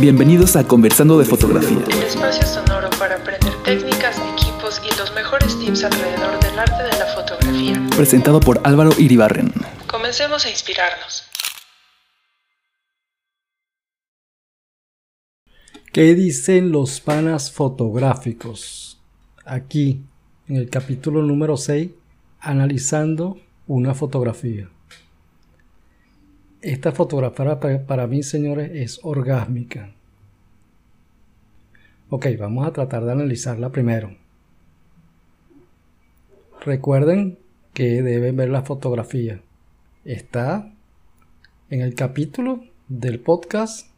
Bienvenidos a Conversando de Fotografía. El espacio sonoro para aprender técnicas, equipos y los mejores tips alrededor del arte de la fotografía. Presentado por Álvaro Iribarren. Comencemos a inspirarnos. ¿Qué dicen los panas fotográficos? Aquí, en el capítulo número 6, analizando una fotografía. Esta fotografía para, mí, señores, es orgásmica. Ok, vamos a tratar de analizarla primero. Recuerden que deben ver la fotografía. Está en el capítulo del podcast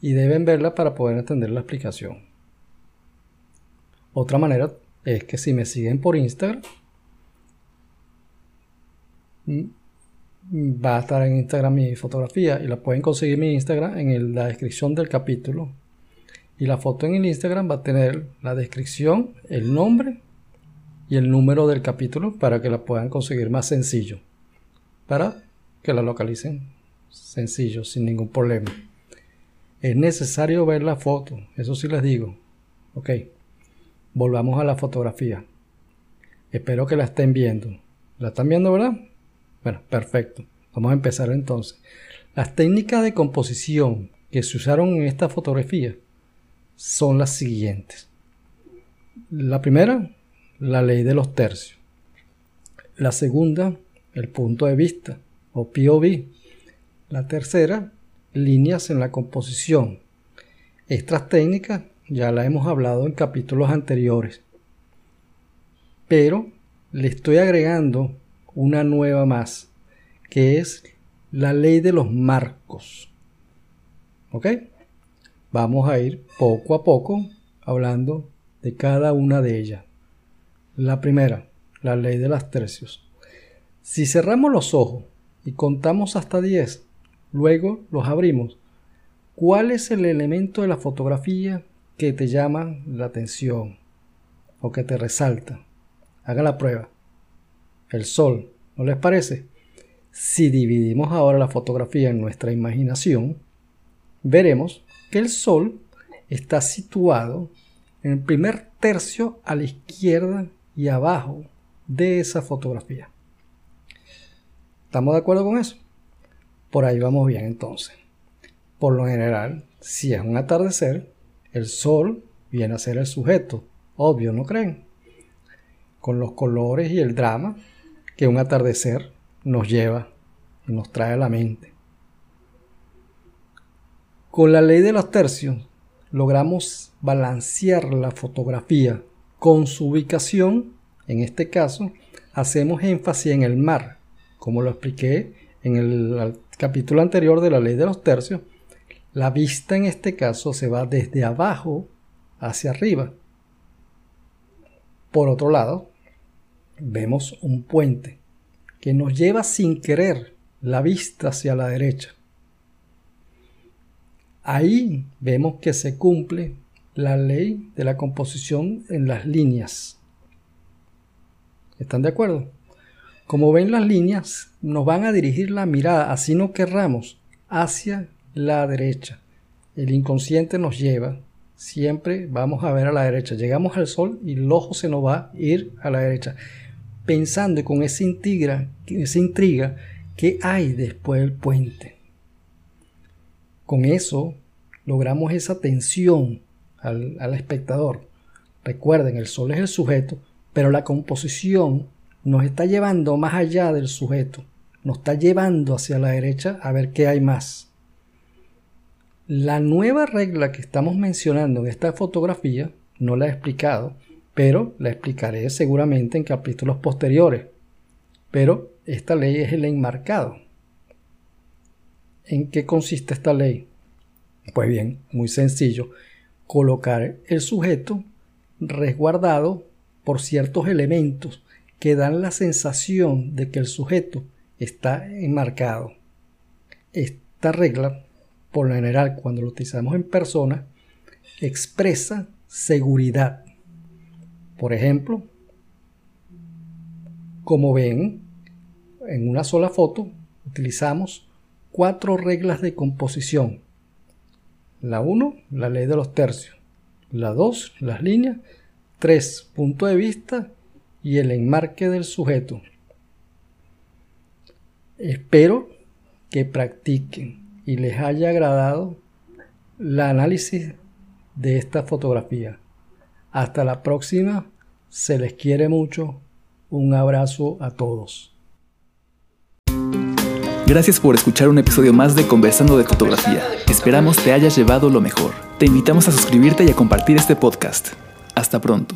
y deben verla para poder entender la explicación. Otra manera es que si me siguen por Instagram, va a estar en Instagram mi fotografía y la pueden conseguir en mi Instagram en la descripción del capítulo. Y la foto en el Instagram va a tener la descripción, el nombre y el número del capítulo para que la puedan conseguir más sencillo. Para que la localicen sencillo, sin ningún problema. Es necesario ver la foto, eso sí les digo. Ok, volvamos a la fotografía. Espero que la estén viendo. ¿La están viendo, verdad? Bueno, perfecto. Vamos a empezar entonces. Las técnicas de composición que se usaron en esta fotografía son las siguientes. La primera, la ley de los tercios. La segunda, el punto de vista o POV. La tercera, líneas en la composición. Estas técnicas ya las hemos hablado en capítulos anteriores. Pero le estoy agregando una nueva más, que es la ley de los marcos. ¿Ok? Vamos a ir poco a poco hablando de cada una de ellas. La primera, la ley de las tercios. Si cerramos los ojos y contamos hasta 10, luego los abrimos, ¿cuál es el elemento de la fotografía que te llama la atención o que te resalta? Haga la prueba el sol, ¿no les parece? Si dividimos ahora la fotografía en nuestra imaginación, veremos que el sol está situado en el primer tercio a la izquierda y abajo de esa fotografía. ¿Estamos de acuerdo con eso? Por ahí vamos bien entonces. Por lo general, si es un atardecer, el sol viene a ser el sujeto. Obvio, ¿no creen? Con los colores y el drama que un atardecer nos lleva y nos trae a la mente. Con la ley de los tercios logramos balancear la fotografía con su ubicación. En este caso, hacemos énfasis en el mar, como lo expliqué en el capítulo anterior de la ley de los tercios. La vista en este caso se va desde abajo hacia arriba. Por otro lado, vemos un puente que nos lleva sin querer la vista hacia la derecha. Ahí vemos que se cumple la ley de la composición en las líneas. ¿Están de acuerdo? Como ven las líneas, nos van a dirigir la mirada, así no querramos, hacia la derecha. El inconsciente nos lleva, siempre vamos a ver a la derecha. Llegamos al sol y el ojo se nos va a ir a la derecha pensando con esa intriga, esa intriga que hay después del puente. Con eso logramos esa tensión al, al espectador. Recuerden, el sol es el sujeto, pero la composición nos está llevando más allá del sujeto, nos está llevando hacia la derecha a ver qué hay más. La nueva regla que estamos mencionando en esta fotografía, no la he explicado, pero la explicaré seguramente en capítulos posteriores. Pero esta ley es el enmarcado. ¿En qué consiste esta ley? Pues bien, muy sencillo. Colocar el sujeto resguardado por ciertos elementos que dan la sensación de que el sujeto está enmarcado. Esta regla, por lo general, cuando lo utilizamos en persona, expresa seguridad por ejemplo, como ven, en una sola foto utilizamos cuatro reglas de composición. La 1, la ley de los tercios. La 2, las líneas. 3, punto de vista y el enmarque del sujeto. Espero que practiquen y les haya agradado el análisis de esta fotografía. Hasta la próxima, se les quiere mucho. Un abrazo a todos. Gracias por escuchar un episodio más de Conversando de Fotografía. Esperamos te hayas llevado lo mejor. Te invitamos a suscribirte y a compartir este podcast. Hasta pronto.